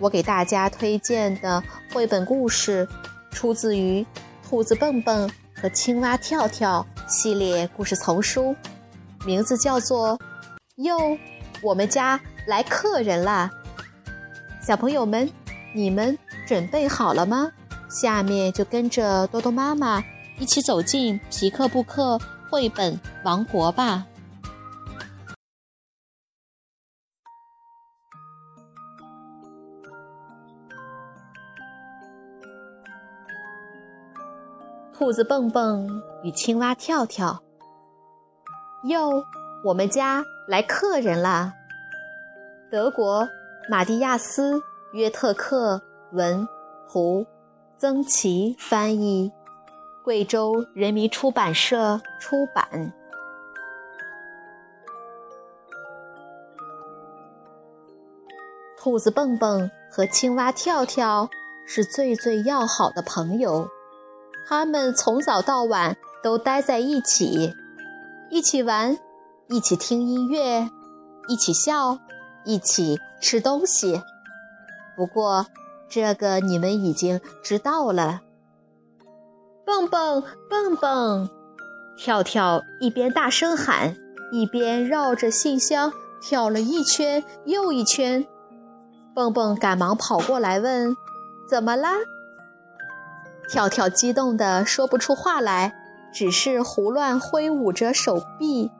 我给大家推荐的绘本故事，出自于《兔子蹦蹦和青蛙跳跳》系列故事丛书，名字叫做《哟，我们家来客人啦》。小朋友们，你们准备好了吗？下面就跟着多多妈妈一起走进皮克布克绘本王国吧。兔子蹦蹦与青蛙跳跳。哟，我们家来客人啦！德国马蒂亚斯·约特克文，图，曾琦翻译，贵州人民出版社出版。兔子蹦蹦和青蛙跳跳是最最要好的朋友。他们从早到晚都待在一起，一起玩，一起听音乐，一起笑，一起吃东西。不过，这个你们已经知道了。蹦蹦蹦蹦，跳跳一边大声喊，一边绕着信箱跳了一圈又一圈。蹦蹦赶忙跑过来问：“怎么啦？”跳跳激动的说不出话来，只是胡乱挥舞着手臂。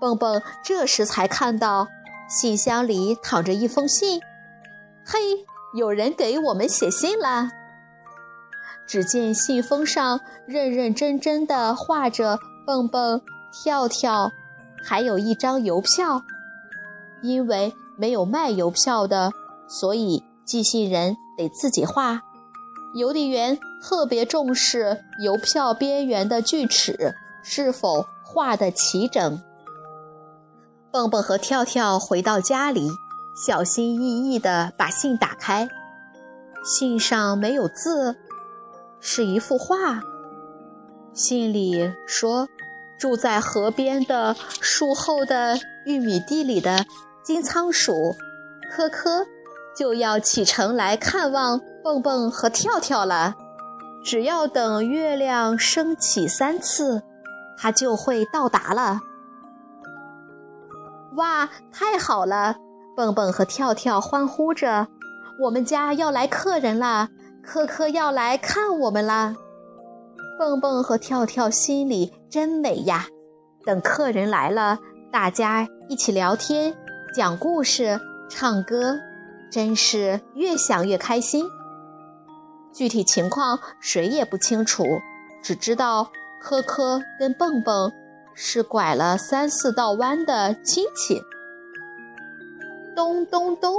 蹦蹦这时才看到信箱里躺着一封信。嘿，有人给我们写信啦！只见信封上认认真真的画着蹦蹦、跳跳，还有一张邮票。因为没有卖邮票的，所以寄信人得自己画。邮递员特别重视邮票边缘的锯齿是否画得齐整。蹦蹦和跳跳回到家里，小心翼翼地把信打开，信上没有字，是一幅画。信里说，住在河边的树后的玉米地里的金仓鼠，科科。就要启程来看望蹦蹦和跳跳了。只要等月亮升起三次，它就会到达了。哇，太好了！蹦蹦和跳跳欢呼着：“我们家要来客人啦！科科要来看我们啦！”蹦蹦和跳跳心里真美呀。等客人来了，大家一起聊天、讲故事、唱歌。真是越想越开心。具体情况谁也不清楚，只知道科科跟蹦蹦是拐了三四道弯的亲戚。咚咚咚，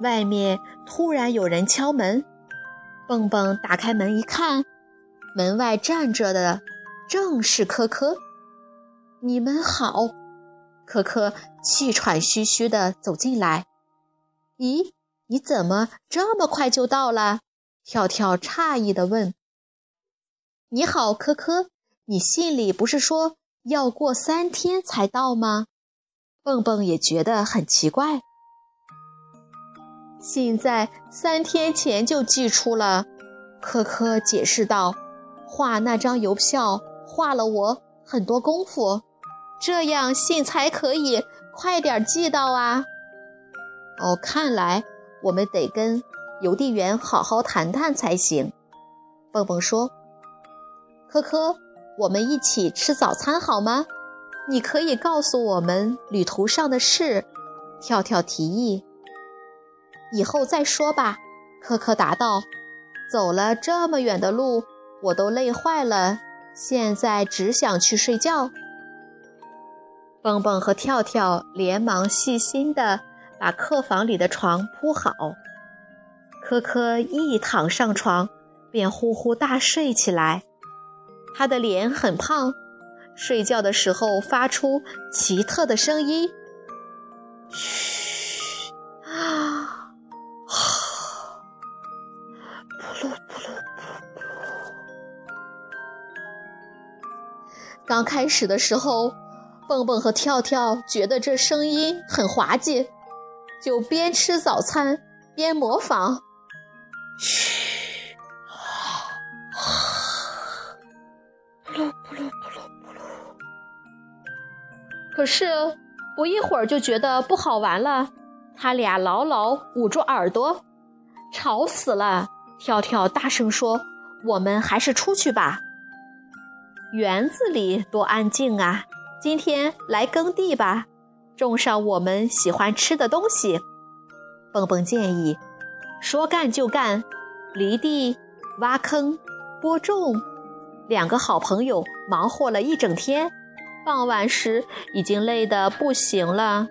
外面突然有人敲门。蹦蹦打开门一看，门外站着的正是科科。你们好，科科气喘吁吁地走进来。咦，你怎么这么快就到了？跳跳诧异地问。你好，科科，你信里不是说要过三天才到吗？蹦蹦也觉得很奇怪。信在三天前就寄出了，科科解释道。画那张邮票花了我很多功夫，这样信才可以快点寄到啊。哦，看来我们得跟邮递员好好谈谈才行。蹦蹦说：“科科，我们一起吃早餐好吗？你可以告诉我们旅途上的事。”跳跳提议：“以后再说吧。”科科答道：“走了这么远的路，我都累坏了，现在只想去睡觉。”蹦蹦和跳跳连忙细心的。把客房里的床铺好，科科一躺上床，便呼呼大睡起来。他的脸很胖，睡觉的时候发出奇特的声音：“嘘，啊，噗噜噗噜噗噜。”刚开始的时候，蹦蹦和跳跳觉得这声音很滑稽，就边吃早餐边模仿：“嘘。”可是不一会儿就觉得不好玩了，他俩牢牢捂住耳朵，吵死了。跳跳大声说：“我们还是出去吧。园子里多安静啊！今天来耕地吧，种上我们喜欢吃的东西。”蹦蹦建议：“说干就干，犁地、挖坑、播种。”两个好朋友忙活了一整天。傍晚时，已经累得不行了。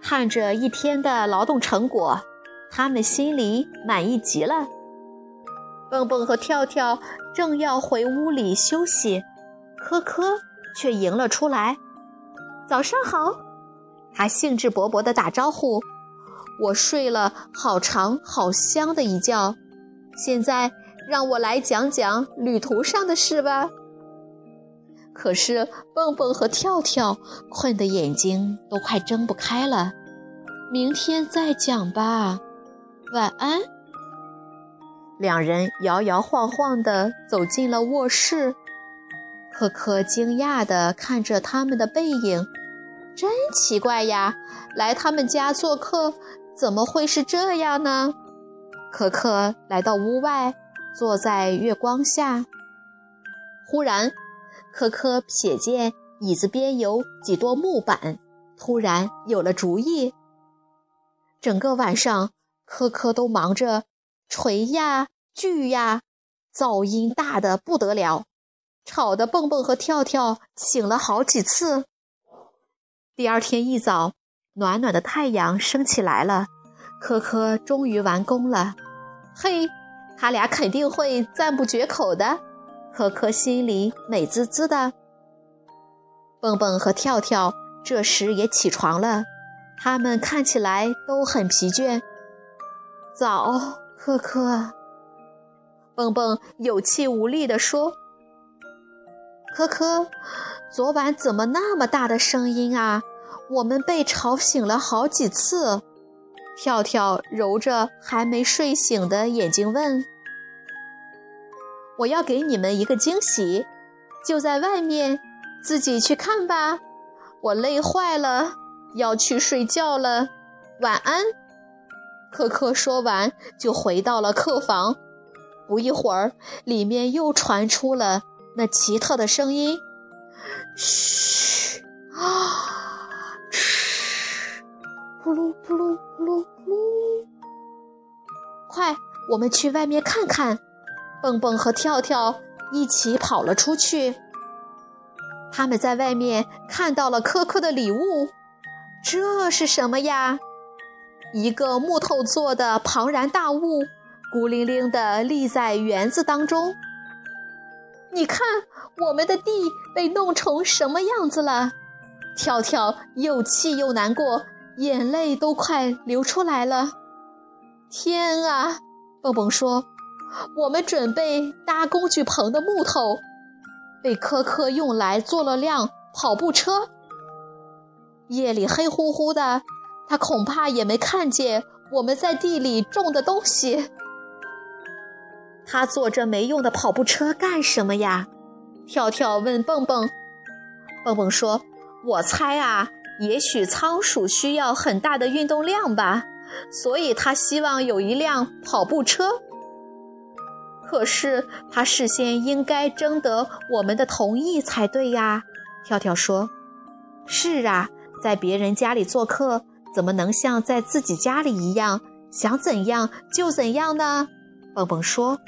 看着一天的劳动成果，他们心里满意极了。蹦蹦和跳跳正要回屋里休息，科科却迎了出来。“早上好！”他兴致勃勃地打招呼。“我睡了好长好香的一觉，现在让我来讲讲旅途上的事吧。”可是蹦蹦和跳跳困得眼睛都快睁不开了，明天再讲吧，晚安。两人摇摇晃晃地走进了卧室，可可惊讶地看着他们的背影，真奇怪呀！来他们家做客，怎么会是这样呢？可可来到屋外，坐在月光下，忽然。可可瞥见椅子边有几垛木板，突然有了主意。整个晚上，科科都忙着锤呀锯呀，噪音大的不得了，吵得蹦蹦和跳跳醒了好几次。第二天一早，暖暖的太阳升起来了，科科终于完工了。嘿，他俩肯定会赞不绝口的。可可心里美滋滋的。蹦蹦和跳跳这时也起床了，他们看起来都很疲倦。早，可可。蹦蹦有气无力地说：“可可，昨晚怎么那么大的声音啊？我们被吵醒了好几次。”跳跳揉着还没睡醒的眼睛问。我要给你们一个惊喜，就在外面，自己去看吧。我累坏了，要去睡觉了，晚安。可可说完就回到了客房。不一会儿，里面又传出了那奇特的声音：“嘘，啊，嘘，呼噜噗噜噗噜呼噜。快，我们去外面看看。”蹦蹦和跳跳一起跑了出去。他们在外面看到了科科的礼物，这是什么呀？一个木头做的庞然大物，孤零零地立在园子当中。你看，我们的地被弄成什么样子了？跳跳又气又难过，眼泪都快流出来了。天啊！蹦蹦说。我们准备搭工具棚的木头，被科科用来做了辆跑步车。夜里黑乎乎的，他恐怕也没看见我们在地里种的东西。他坐着没用的跑步车干什么呀？跳跳问蹦蹦。蹦蹦说：“我猜啊，也许仓鼠需要很大的运动量吧，所以他希望有一辆跑步车。”可是他事先应该征得我们的同意才对呀，跳跳说：“是啊，在别人家里做客，怎么能像在自己家里一样，想怎样就怎样呢？”蹦蹦说。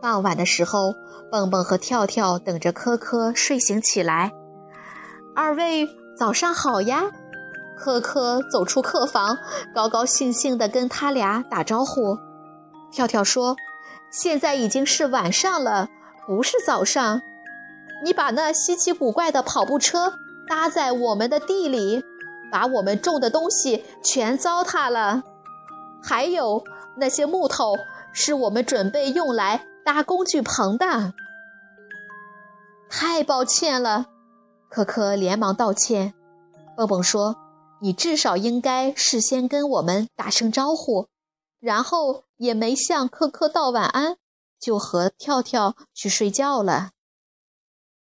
傍晚的时候，蹦蹦和跳跳等着科科睡醒起来。二位早上好呀！科科走出客房，高高兴兴地跟他俩打招呼。跳跳说。现在已经是晚上了，不是早上。你把那稀奇古怪的跑步车搭在我们的地里，把我们种的东西全糟蹋了。还有那些木头，是我们准备用来搭工具棚的。太抱歉了，可可连忙道歉。蹦蹦说：“你至少应该事先跟我们打声招呼。”然后也没向科科道晚安，就和跳跳去睡觉了。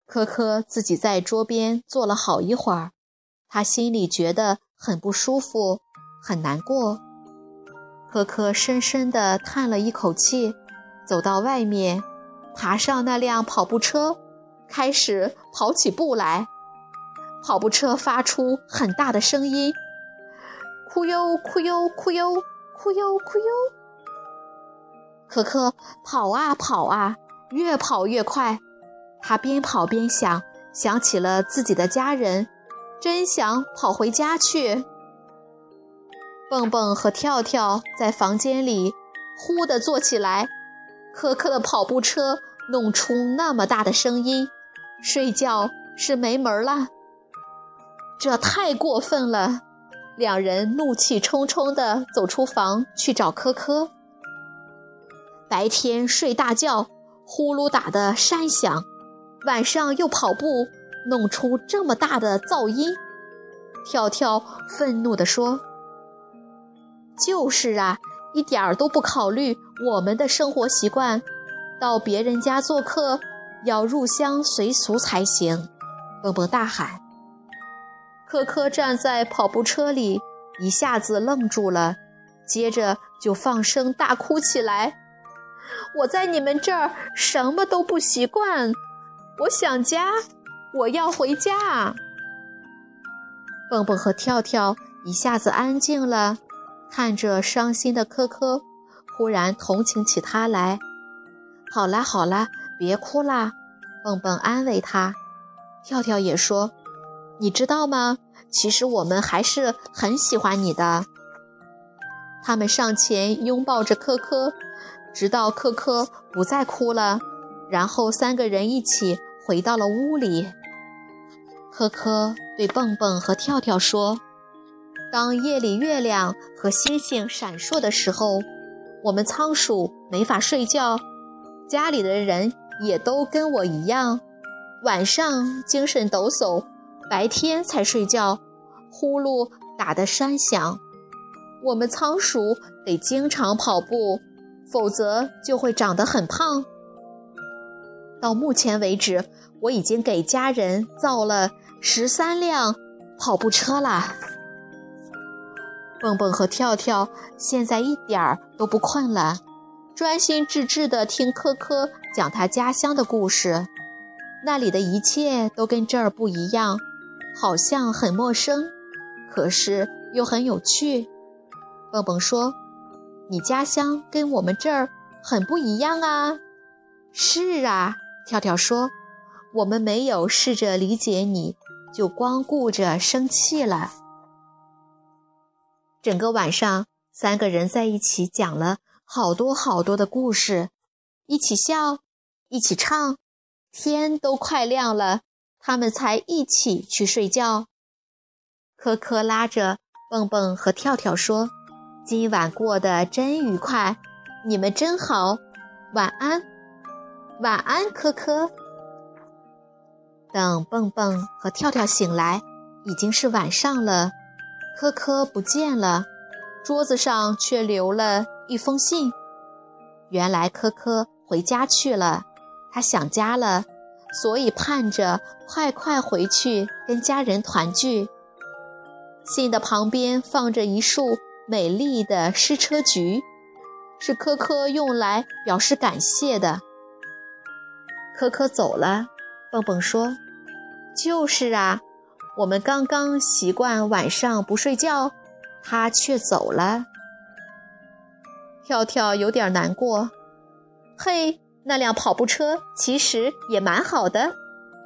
科科自己在桌边坐了好一会儿，他心里觉得很不舒服，很难过。科科深深地叹了一口气，走到外面，爬上那辆跑步车。开始跑起步来，跑步车发出很大的声音，哭哟哭哟哭哟哭哟哭哟。可可跑啊跑啊，越跑越快。他边跑边想，想起了自己的家人，真想跑回家去。蹦蹦和跳跳在房间里呼地坐起来，可可的跑步车弄出那么大的声音。睡觉是没门了，这太过分了！两人怒气冲冲地走出房去找科科。白天睡大觉，呼噜打的山响；晚上又跑步，弄出这么大的噪音。跳跳愤怒地说：“就是啊，一点儿都不考虑我们的生活习惯，到别人家做客。”要入乡随俗才行，蹦蹦大喊。科科站在跑步车里，一下子愣住了，接着就放声大哭起来。我在你们这儿什么都不习惯，我想家，我要回家。蹦蹦和跳跳一下子安静了，看着伤心的科科，忽然同情起他来。好啦好啦。别哭啦，蹦蹦安慰他。跳跳也说：“你知道吗？其实我们还是很喜欢你的。”他们上前拥抱着科科，直到科科不再哭了，然后三个人一起回到了屋里。科科对蹦蹦和跳跳说：“当夜里月亮和星星闪烁的时候，我们仓鼠没法睡觉，家里的人。”也都跟我一样，晚上精神抖擞，白天才睡觉，呼噜打得山响。我们仓鼠得经常跑步，否则就会长得很胖。到目前为止，我已经给家人造了十三辆跑步车了。蹦蹦和跳跳现在一点儿都不困了。专心致志地听科科讲他家乡的故事，那里的一切都跟这儿不一样，好像很陌生，可是又很有趣。蹦蹦说：“你家乡跟我们这儿很不一样啊。”“是啊。”跳跳说：“我们没有试着理解你，就光顾着生气了。”整个晚上，三个人在一起讲了。好多好多的故事，一起笑，一起唱，天都快亮了，他们才一起去睡觉。科科拉着蹦蹦和跳跳说：“今晚过得真愉快，你们真好，晚安，晚安，科科。”等蹦蹦和跳跳醒来，已经是晚上了，科科不见了，桌子上却留了。一封信，原来科科回家去了，他想家了，所以盼着快快回去跟家人团聚。信的旁边放着一束美丽的矢车菊，是科科用来表示感谢的。科科走了，蹦蹦说：“就是啊，我们刚刚习惯晚上不睡觉，他却走了。”跳跳有点难过，嘿，那辆跑步车其实也蛮好的。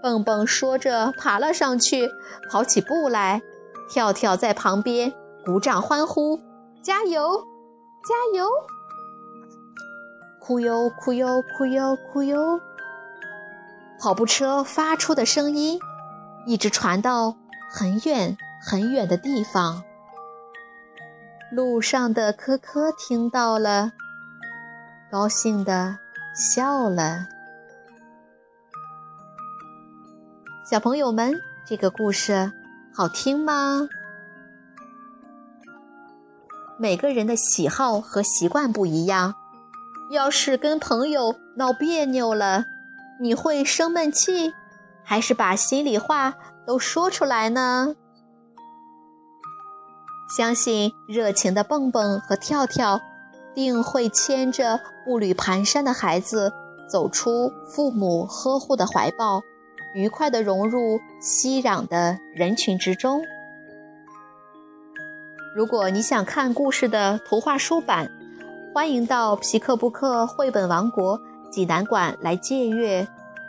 蹦蹦说着，爬了上去，跑起步来。跳跳在旁边鼓掌欢呼：“加油，加油！”哭哟哭哟哭哟哭哟。跑步车发出的声音一直传到很远很远的地方。路上的科科听到了，高兴的笑了。小朋友们，这个故事好听吗？每个人的喜好和习惯不一样，要是跟朋友闹别扭了。你会生闷气，还是把心里话都说出来呢？相信热情的蹦蹦和跳跳，定会牵着步履蹒跚的孩子，走出父母呵护的怀抱，愉快地融入熙攘的人群之中。如果你想看故事的图画书版，欢迎到皮克布克绘本王国。济南馆来借阅，